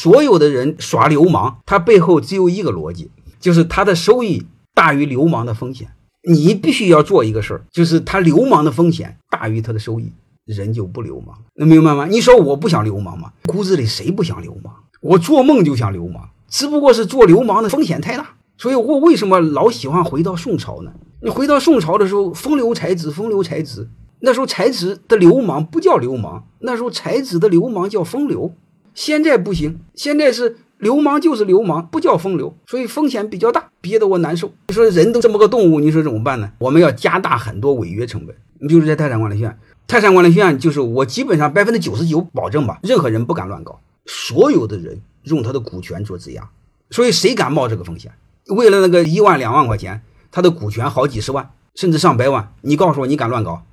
所有的人耍流氓，他背后只有一个逻辑，就是他的收益大于流氓的风险。你必须要做一个事儿，就是他流氓的风险大于他的收益，人就不流氓。能明白吗？你说我不想流氓吗？骨子里谁不想流氓？我做梦就想流氓，只不过是做流氓的风险太大。所以我为什么老喜欢回到宋朝呢？你回到宋朝的时候，风流才子，风流才子。那时候才子的流氓不叫流氓，那时候才子的流氓叫风流。现在不行，现在是流氓就是流氓，不叫风流，所以风险比较大，憋得我难受。你说人都这么个动物，你说怎么办呢？我们要加大很多违约成本。你比如在泰山管理学院，泰山管理学院就是我基本上百分之九十九保证吧，任何人不敢乱搞，所有的人用他的股权做质押，所以谁敢冒这个风险？为了那个一万两万块钱。他的股权好几十万，甚至上百万，你告诉我你敢乱搞？